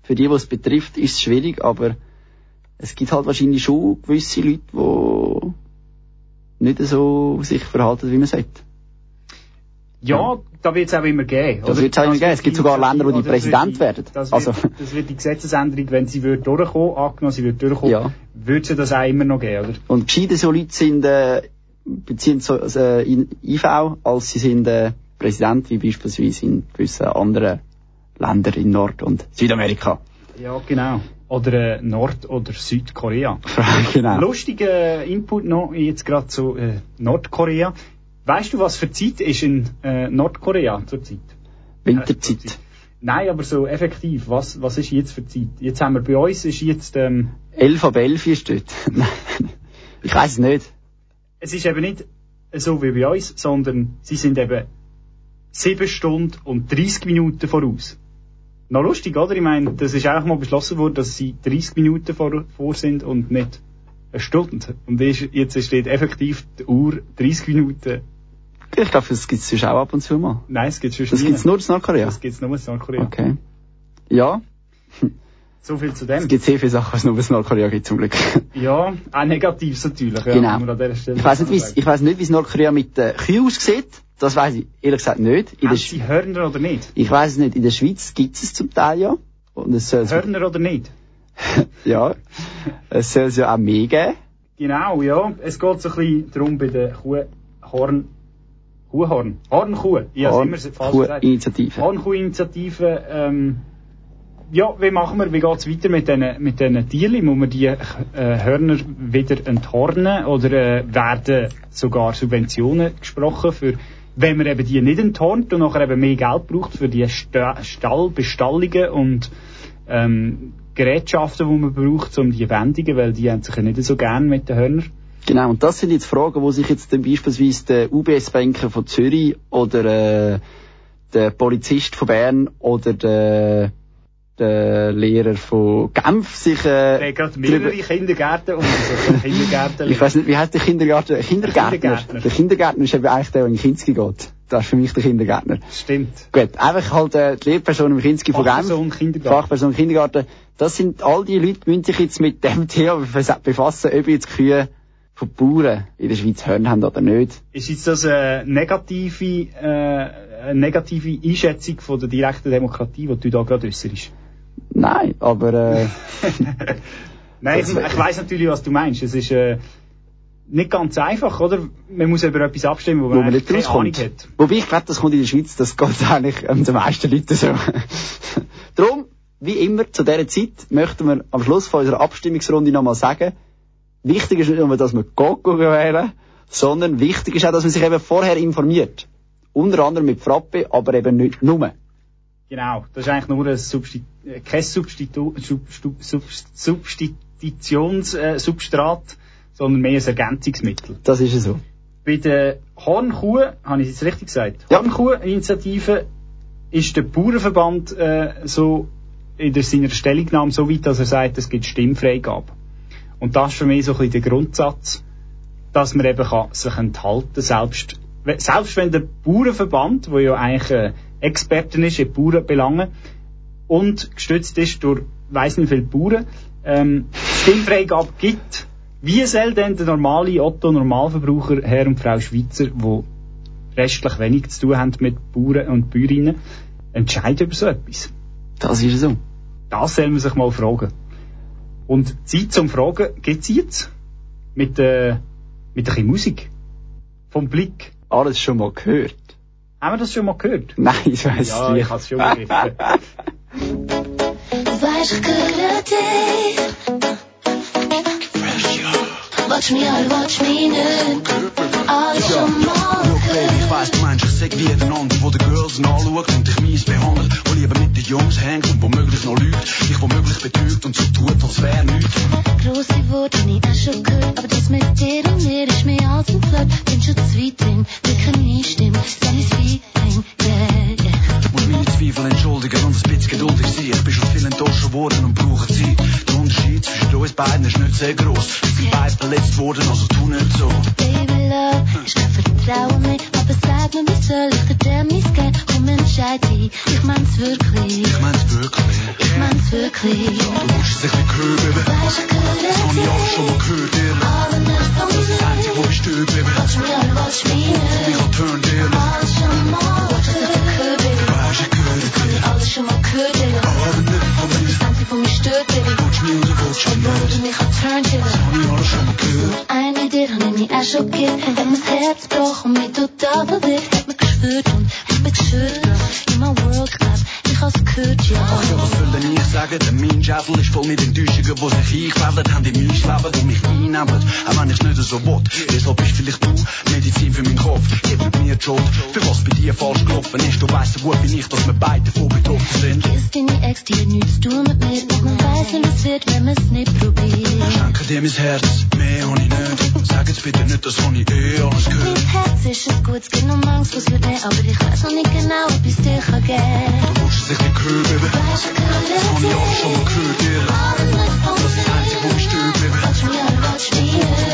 für die, die es betrifft, ist es schwierig, aber es gibt halt wahrscheinlich schon gewisse Leute, die nicht so sich verhalten, wie man sagt. Ja, da wird es auch immer geben. Das wird es auch immer geben. Es gibt sogar Länder, wo die Präsident werden. Das also. wird, das wird die Gesetzesänderung, wenn sie wird durchkommen, angenommen, sie wird durchkommen, Ja. wird sie das auch immer noch geben, oder? Und gescheiter so Leute sind, äh, beziehen so, äh, in IV, als sie sind äh, Präsident, wie beispielsweise in gewissen anderen Ländern in Nord- und Südamerika. Ja, genau. Oder äh, Nord- oder Südkorea. genau. Lustiger Input noch jetzt gerade zu äh, Nordkorea. Weißt du, was für Zeit ist in äh, Nordkorea zurzeit? Winterzeit. Nein, aber so effektiv. Was, was ist jetzt für Zeit? Jetzt haben wir bei uns ist jetzt ähm, 11 ab 11 ist dort. ich weiß es nicht. es ist eben nicht so wie bei uns, sondern sie sind eben 7 Stunden und 30 Minuten voraus. Noch lustig, oder? Ich meine, das ist auch mal beschlossen worden, dass sie 30 Minuten vor, vor sind und nicht eine Stunde. Und jetzt steht effektiv die Uhr 30 Minuten. Ich glaube, das gibt es auch ab und zu mal. Nein, es gibt schon Das gibt's nur in Nordkorea? Das gibt's nur in Nordkorea. Okay. Ja, So viel zu es dem. gibt sehr viele Sachen, was es nur in Nordkorea gibt, zum Glück. Ja, auch Negatives natürlich. Ja, Genau. Stelle Ich weiß nicht, ich weiß nicht, wie es Nordkorea mit den Kühen aussieht. Das weiß ich ehrlich gesagt nicht. In Haben Sch sie Hörner oder nicht? ich weiß es nicht. In der Schweiz gibt es zum Teil ja. Und es Hörner oder nicht? ja, es soll es ja auch mehr geben. Genau, ja. Es geht so ein bisschen darum bei der Kuh, Horn, Kuhhorn, Hornkuh. Ich habe Horn- immer falsch gesagt. Kuh-Initiative. Hornkuh-Initiative, ähm, ja, wie machen wir, wie geht's weiter mit diesen, mit diesen Tierchen? Muss man die äh, Hörner wieder enthornen oder äh, werden sogar Subventionen gesprochen für, wenn man eben die nicht enthornt und nachher eben mehr Geld braucht für die Sta Stallbestallungen und ähm, Gerätschaften, die man braucht, um die Wendungen, weil die haben sich ja nicht so gern mit den Hörnern. Genau, und das sind jetzt Fragen, wo sich jetzt dann beispielsweise der UBS-Banker von Zürich oder äh, der Polizist von Bern oder der, der Lehrer von Genf sich äh, hat gerade mehrere Kindergärten und so Kindergärten. Ich weiß nicht, wie heißt der Kindergarten? Kindergärtner. Kindergärtner. Der Kindergärtner ist eben eigentlich der, der in Kinski geht. Das ist für mich der Kindergärtner. Stimmt. Gut, einfach halt äh, die Lehrperson im Kinski von Genf. Fachperson Kindergarten. Fachperson Kindergarten. Das sind all die Leute, die müssen sich jetzt mit dem Thema befas- befassen, ob jetzt Kühe von Bauern in der Schweiz Hörner haben oder nicht. Ist jetzt das eine negative, äh, eine negative Einschätzung von der direkten Demokratie, die du da gerade äußerst? Nein, aber äh, Nein, ich, ich weiss natürlich, was du meinst. Es ist äh, nicht ganz einfach, oder? Man muss über etwas abstimmen, wo man, wo man eigentlich nicht keine Ahnung hat. Wobei ich glaube, das kommt in der Schweiz, das geht eigentlich ähm, den meisten Leuten so. Darum, wie immer, zu dieser Zeit möchten wir am Schluss von unserer Abstimmungsrunde nochmal sagen, wichtig ist nicht nur, dass man geht wählen, sondern wichtig ist auch, dass man sich eben vorher informiert. Unter anderem mit Frappe, aber eben nicht nur. Genau, das ist eigentlich nur ein Substi äh, kein Substitu Sub Sub Sub Substitutionssubstrat, sondern mehr ein Ergänzungsmittel. Das ist so. Bei der Hornkuh, habe ich es jetzt richtig gesagt? Hornkuh-Initiative ist der Bauernverband äh, so in seiner Stellungnahme so weit, dass er sagt, es gibt Stimmfreigabe. Und das ist für mich so ein bisschen der Grundsatz, dass man eben kann sich enthalten selbst, selbst wenn der Bauernverband, wo ja eigentlich äh, Experten ist in Bauernbelangen und gestützt ist durch weiss nicht viele Bauern, ähm, Stimmfreigabe gibt, wie soll denn der normale Otto-Normalverbraucher, Herr und Frau Schweizer, wo restlich wenig zu tun haben mit Bauern und Bäuerinnen, entscheiden über so etwas? Das ist so. Das soll man sich mal fragen. Und Zeit zum Fragen gibt's jetzt. Mit, äh, mit ein bisschen Musik. Vom Blick. Alles schon mal gehört. Haben wir das schon mal gehört? Nein, ich weiss ja, nicht. ich hab's schon. Weiß ich gehört Watch me all, watch me nicht. Alles schon mal Look, Baby, ich weiss, du meinst, ich sag wie ein anderer, wo die Girls anschaut und dich mies behandelt, lieber mit den Jungs hängt und womöglich noch lügt, dich womöglich betrügt und so tut, als wär nichts. Grosse Worte, nie auch schon gehört. Aber das mit dir und mir ist mehr als ein Flirt. Bin schon zu weit drin, wir können nie stimmen. Dann ist Feeling, yeah, Zweifel entschuldigen und ein bisschen geduldig sein. Ich bin schon viel enttäuscht worden und brauche Zeit. Der Unterschied zwischen uns beiden ist nicht sehr groß. Wir sind beide verletzt worden, also tu nicht so. Baby Love, ich kann vertrauen mir. Aber sag mir, wie soll ich dir mein geben? Komm, entscheid dich. Ich mein's wirklich. Ich mein's wirklich. Ich mein's wirklich. Du musst es ein bisschen hören, Baby. Weiß ich gehört Das hab ich alles schon mal gehört, ehrlich. Aber nicht von ist das Einzige, wo ich störe, Baby. Watch me watch me ich hab turned, ehrlich. Alles schon mal, schon mal gehört. Eine Idee habe ich mich auch schon gegeben. Hat mir das Herz gebrochen, mich total verwirrt. Hat mir geschwört und hat mir geschüttelt. In my world class, ich gehört, ja. Ach ja, was denn ich sagen? Der mein Schädel ist voll mit Enttäuschungen, die sich eingefädelt haben in mein Leben, die mich einnehmen. Auch wenn ich nicht so will. Deshalb bist vielleicht du Medizin für meinen Kopf. Gib mir die Schuld, für was bei dir falsch gelaufen ist. Du weißt so gut wie ich, dass wir beide davon betroffen sind. Ist deine Ex, die hat nichts zu tun mit mir. Und man weiß, wie es wird, wenn man's nicht probiert. Schenke dir mein Herz, mehr hab ich nicht. Sag jetzt bitte nicht, das hab ich eh alles gehört. Mein Herz ist es gut, es gibt noch Angst, was wird mehr. Aber ich weiß noch nicht genau, ob ich's dir kann geben. Du musst es nicht hören, Baby. Weiß ich gehört, Das hab ich alles schon mal gehört, von Das ist das Einzige, wo mich Baby.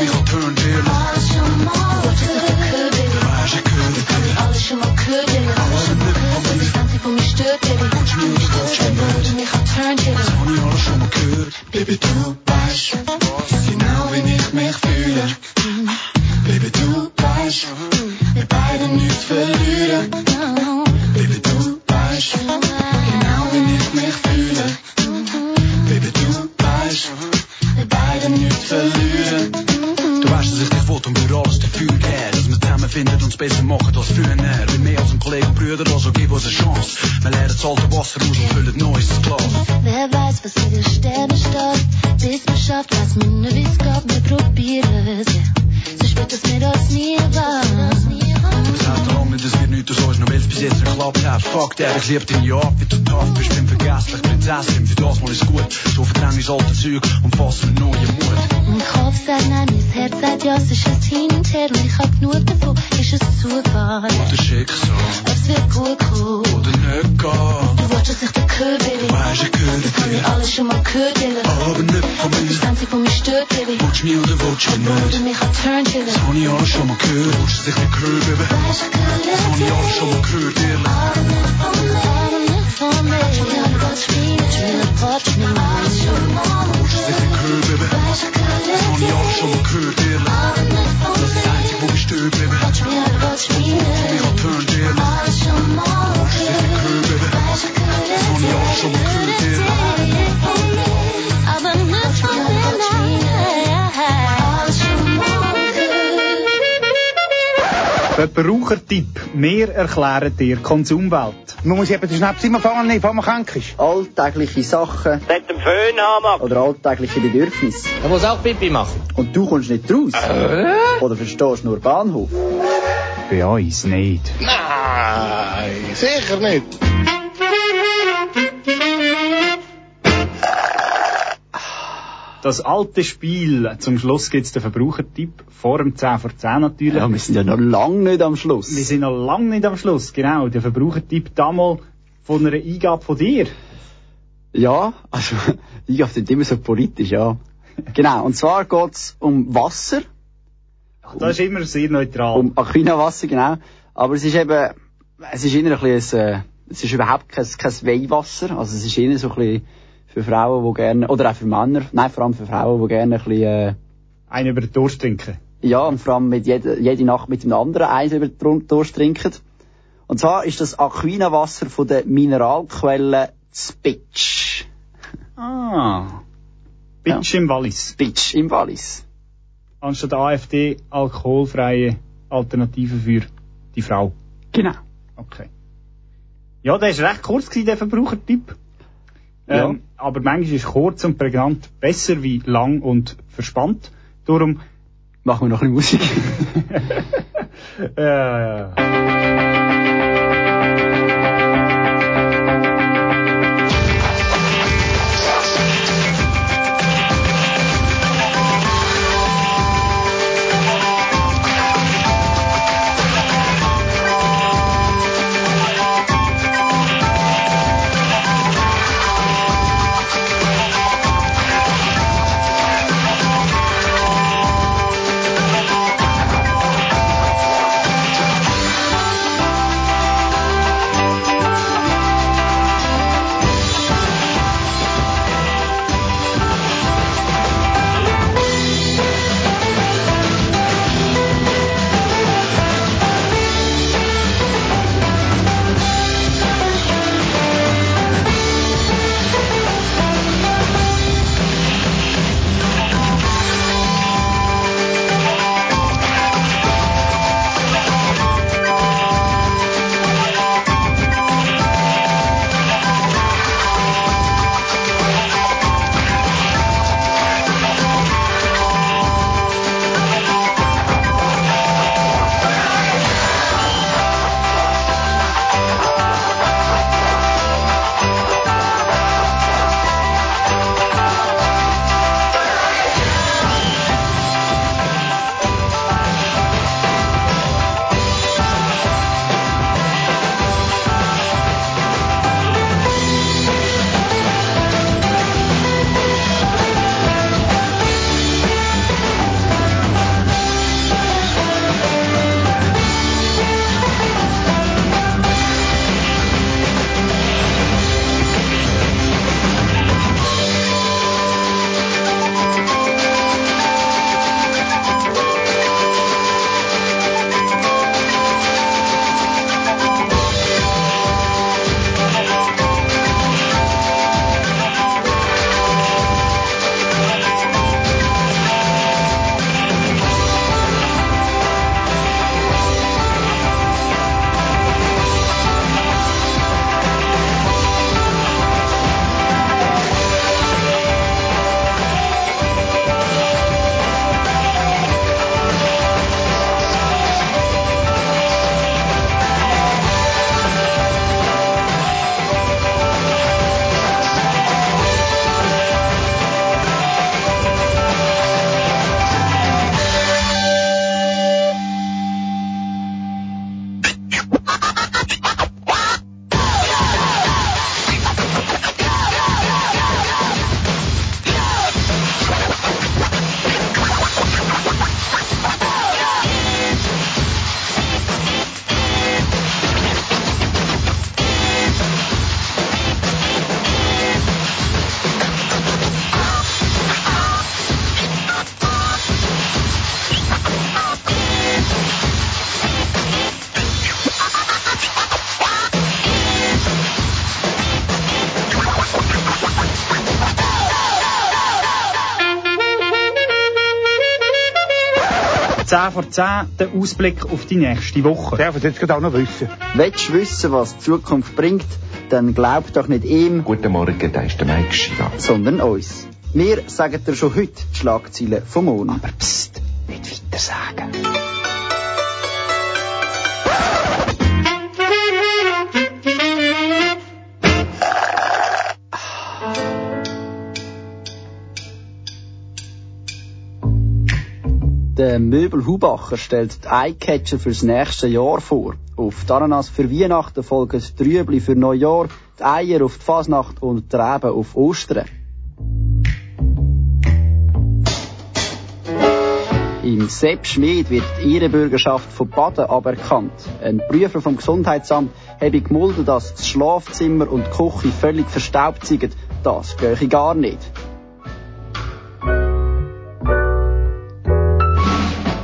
Ich hab turned, ehrlich. Alles schon mal, watch es nicht gehört, baby. Weisst, ich gehöre dir. Alles schon mal gehört, baby. Alles schon mal gehört, das ist das Einzige, wo mich stört, baby. Du du mich abturnt, baby. Das hab ich alles schon mal gehört. Baby, du weißt genau, wie ich mich fühle. Baby, du weißt, wir beide nichts verlieren. Baby, du weißt und es besser machen als früher. Wie mehr als ein Kollege und Brüder, also gib uns eine Chance. Wir lernen das alte Wasser aus und füllen neues Glas. Wer weiß, was in den Sternen steht. Bis man schafft, weiß man nicht, wie's geht. Wir probieren es, ja. So spät, dass wir das nie waren. Das heißt noch lange nicht, es wird nichts aus uns, noch weil es bis jetzt geklappt hat. Fuck der, ich lieb deine Art, wie du tough bist, bin vergesslich, Prinzessin, für das mal ist gut. So verdräng ich alte Zeug und fass mir neue Mut. Mein Kopf sagt nein, mein Herz sagt ja, es ist ein Hin und Her und ich hab genug davon. Ist es Zufall? Oder Schicksal, Ob's wird gut kommen. oder nicht geht. Du willst, dass ich dir gehöre, baby. Du weißt, ich gehöre Das hab ich dir, alles schon mal gehört, mir. ist das Einzige, was mich stört, baby. Watch me oder watch me Obwohl du nicht. mich abturnt, baby. Das hab ich alles schon mal gehört, willst du dich nicht hören, Baby? Weiß ich gehört, Das hab ich alles schon mal gehört, ehrlich. aber nicht von mir. Aber nicht von mir. Watch me, watch me, watch me, alles schon mal Willst du dich nicht hören, Baby? Weiß ich gehört, Das hab ich alles schon Verbrauchertipp. Wir erklären dir Konsumwelt. Man muss eben den Schnaps immer fangen, bevor man krank ist. Alltägliche Sachen Mit dem Föhn haben oder alltägliche Bedürfnisse. Er muss auch Pipi machen. Und du kommst nicht raus. Oder verstehst nur Bahnhof. Bei uns nicht. Nein, sicher nicht. Das alte Spiel. Zum Schluss gibt's den Verbrauchertipp. Vor dem 10 vor 10 natürlich. Ja, wir sind ja noch lange nicht am Schluss. Wir sind noch lange nicht am Schluss, genau. Der Verbrauchertipp damals von einer Eingabe von dir. Ja, also, ich auf den immer so politisch, ja. Genau, und zwar geht's um Wasser. Das ist immer sehr neutral. Um Aquinawasser, genau. Aber es ist eben, es ist eher ein bisschen, ein, äh, es ist überhaupt kein, kein Weihwasser. Also es ist eher so ein bisschen für Frauen, die gerne, oder auch für Männer, nein, vor allem für Frauen, die gerne ein bisschen, äh, Einen über den Durst trinken. ja, und vor allem mit jede, jede Nacht mit einem anderen Eis über den Durst trinken. Und zwar ist das Aquinawasser von der Mineralquelle Spitsch. Ah. Bitch im Wallis. Bitch im Wallis. Anstatt AfD alkoholfreie Alternative für die Frau. Genau. Okay. Ja, der ist recht kurz gewesen, der Verbrauchertipp. Ja. Ähm, aber manchmal ist kurz und prägnant besser wie lang und verspannt. Darum machen wir noch ein bisschen Musik. ja, ja. Zehn vor zehn der Ausblick auf die nächste Woche. Darf ich jetzt gerade auch noch wissen? Willst du wissen, was die Zukunft bringt, dann glaub doch nicht ihm, Guten Morgen, da ist der Mike Schiva. sondern uns. Wir sagen dir schon heute die Schlagzeilen vom Monat. Aber psst, nicht weiter sagen. Der Möbel Hubacher stellt die Eyecatcher fürs nächste Jahr vor. Auf die Ananas für Weihnachten folgen die Trübli für Neujahr, die Eier auf die Fasnacht und die Reben auf Ostern. Im Sepp Schmid wird die Ehrenbürgerschaft von Baden aberkannt. Ein Prüfer vom Gesundheitsamt habe gemulden, dass das Schlafzimmer und die Küche völlig verstaubt sind. Das gehe ich gar nicht.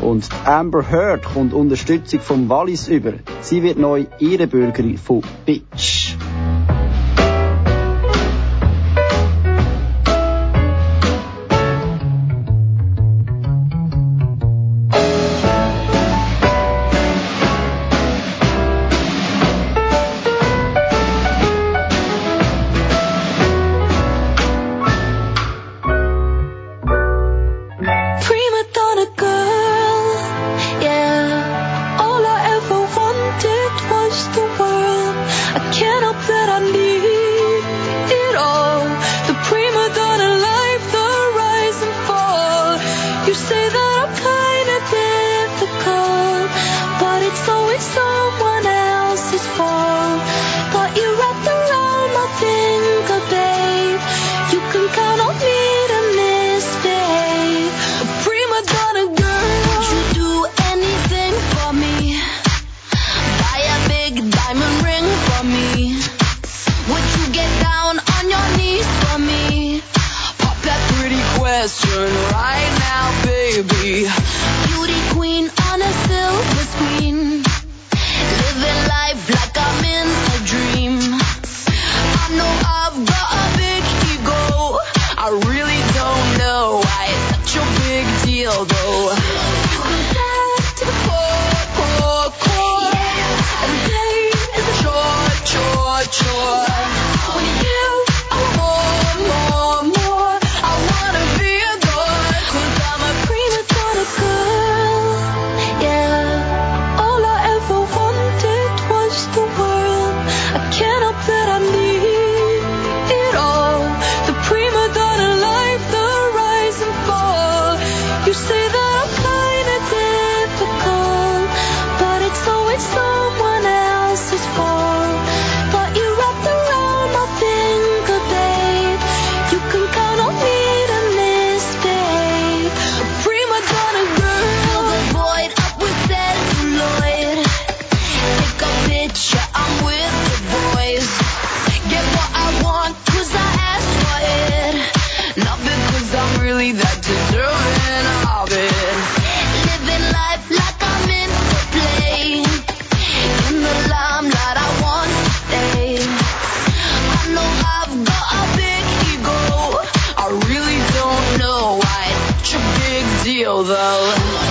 Und Amber Heard kommt Unterstützung vom Wallis über. Sie wird neu Ehrenbürgerin von Bitch. though.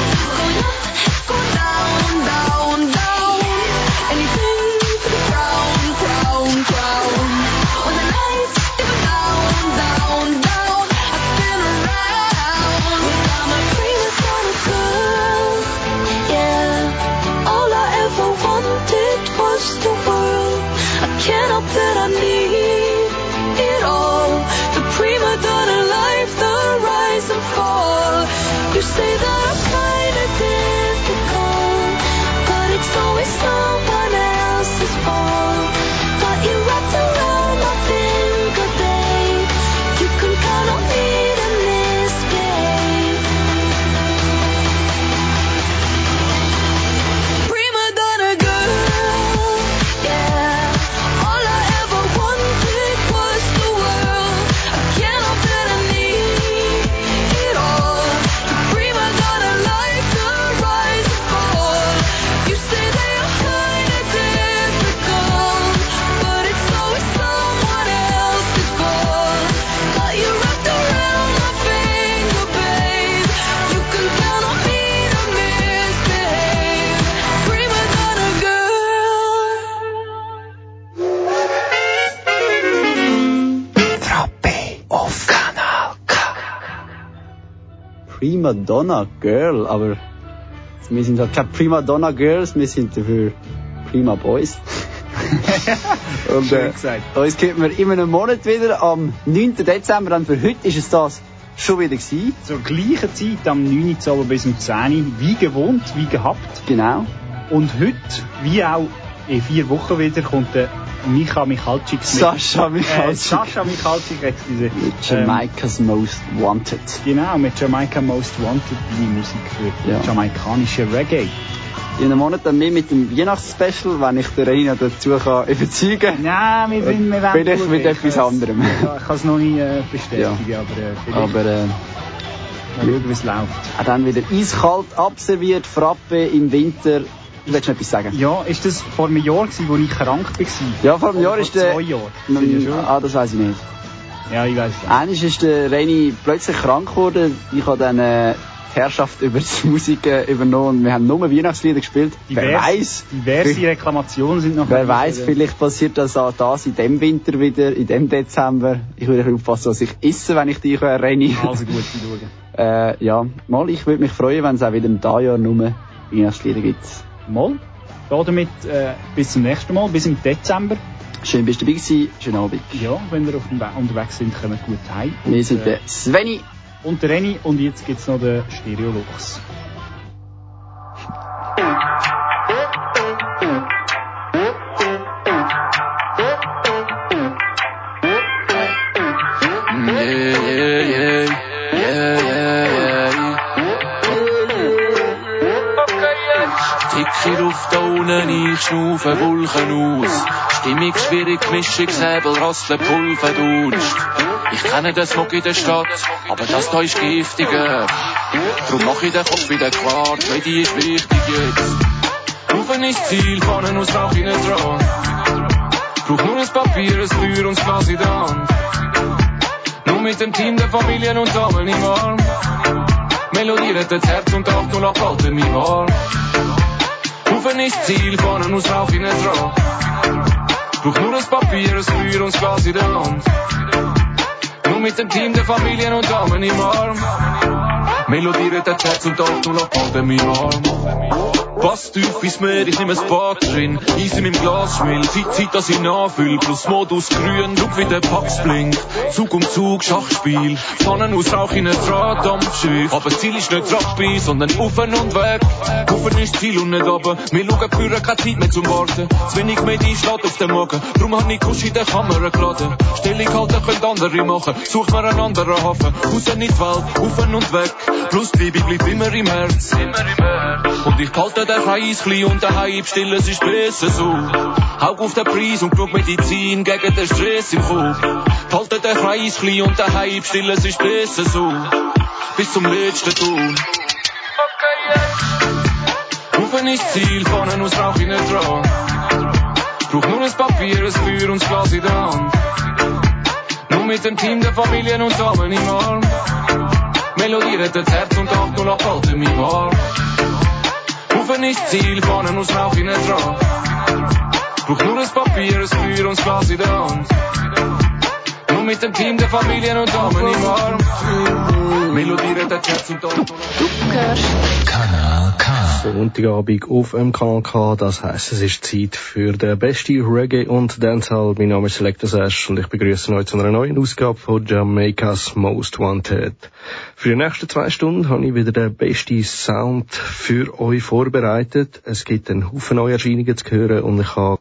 Prima Donna Girl, aber wir sind halt keine Prima Donna Girls, wir sind dafür Prima Boys. und, äh, uns hört man immer einen Monat wieder am 9. Dezember. Dann für heute ist es das schon wieder gewesen. Zur gleichen Zeit, am 9. Dezember bis zum 10. Wie gewohnt, wie gehabt. Genau. Und heute, wie auch in vier Wochen wieder, kommt der Micha Michalczyk. mit- Sascha Michalczyk. Äh, Sascha Michalczyk, excuse. Jamaica's Most Wanted. Genau, mit Jamaica Most Wanted, die Musik für Ja. jamaikanische Reggae. In einem Monat dann mehr mit dem Weihnachtsspecial, wenn ich den Reina dazu kann überzeugen kann. Nein, wir, sind, wir Vielleicht schauen. mit Ich etwas anderem. Ja, ich kann es noch nicht äh, bestätigen, aber äh, Aber äh, mal schauen, wie es läuft. auch dann wieder eiskalt abserviert, Frappe im Winter. Du willst noch etwas sagen? Ja, ist das vor einem Jahr gewesen, wo ich krank war? Ja, vor einem Jahr ist vor der... zwei Jahren. Mm, Ah, das weiß ich nicht. Ja, ich weiß es Eines ist der Reini plötzlich krank geworden. Ich habe dann äh, die Herrschaft über die Musik äh, übernommen und wir haben nur Weihnachtslieder gespielt. Wer Divers- weiß? Diverse Reklamationen sind noch Wer weiß, vielleicht passiert das auch das in dem Winter wieder, in dem Dezember. Ich würde aufpassen, was ich esse, wenn ich dich höre, Reini. Also gut, sie schauen. Äh, ja, mal, ich würde mich freuen, wenn es auch wieder im Jahr nur Weihnachtslieder gibt. Mal. Da damit äh, bis zum nächsten Mal, bis im Dezember. Schön, bist du dabei gewesen. Schönen Abend. Ja, wenn ihr auf dem We unterwegs sind, kommt gut heim. Wir sind äh, der Sveni. und der Reni und jetzt gibt's noch den Stereolux. Da unten, ich schnaufe Wolken aus. Stimmung schwierig, Mischungshebel, rasseln Pulverdunst. Ich kenne den Smog in der Stadt, aber das da ist giftiger. Drum mach ich den Kopf wieder klar, weil die ist wichtig jetzt. Rufen ist Ziel, vorne aus Rauch innen dran. Brauch nur ein Papier, ein Feuer und Glas in der Hand. Nur mit dem Team der Familien und Damen im Arm. Melodiert das Herz und 808 halten mich warm. Rufen ist Ziel, vorne aus Rauch innen dran. Brauch nur ein Papier, ein Feuer und das Glas in der Hand. Nur mit dem Team der Familien und Damen im Arm. Melodiert das Herz und 808 halten mich warm. Pass tief ins Meer, ich nehme ein Bad drin. Eis in meinem Glas schmilzt, Zeit, Zeit, dass ich nachfüll. Plus Modus grün, schau wie der Pax blinkt. Zug um Zug, Schachspiel. Pfannen aus Rauch in ein Drahtdampfschiff. Aber Ziel ist nicht Rugby, sondern Ufen und weg. Ufen ist Ziel und nicht runter. Wir schauen für keine Zeit mehr zum Warten. Zu wenig Medi steht auf dem Morgen. Drum hab ich Kusch in der Kamera geladen. Stellung halten können andere machen. Sucht mir einen anderen Hafen. Raus in die Welt, Ufen und weg. Plus die Liebe bleibt immer im Herz. Immer im Herz. Und ich behalte den Kreis klein und daheim still, es ist besser so. Haug auf den Preis und genug Medizin gegen den Stress im Kopf. Behalte den Kreis klein und daheim still, es ist besser so. Bis zum letzten Ton. Rufen ist Ziel, vorne aus Rauch in dran. Brauch nur ein Papier, ein Feuer und das Glas in der Hand. Nur mit dem Team der Familien und Damen im Arm. Melodiert das Herz und 808 halten mich warm. Rufen ist Ziel, vorne aus Rauch in dran. Brauch nur ein Papier, ein Feuer und das Glas in der Hand. Nur mit dem Team der Familien und Damen im Arm. Melodiert das Herz und 808 Kanal K. Sonntagabend auf dem Kanal K. Das heisst, es ist Zeit für den besten Reggae und Dancehall. Mein Name ist Selector Sash und ich begrüße euch zu einer neuen Ausgabe von Jamaica's Most Wanted. Für die nächsten zwei Stunden habe ich wieder den besten Sound für euch vorbereitet. Es gibt einen Haufen Neuerscheinungen zu hören und ich habe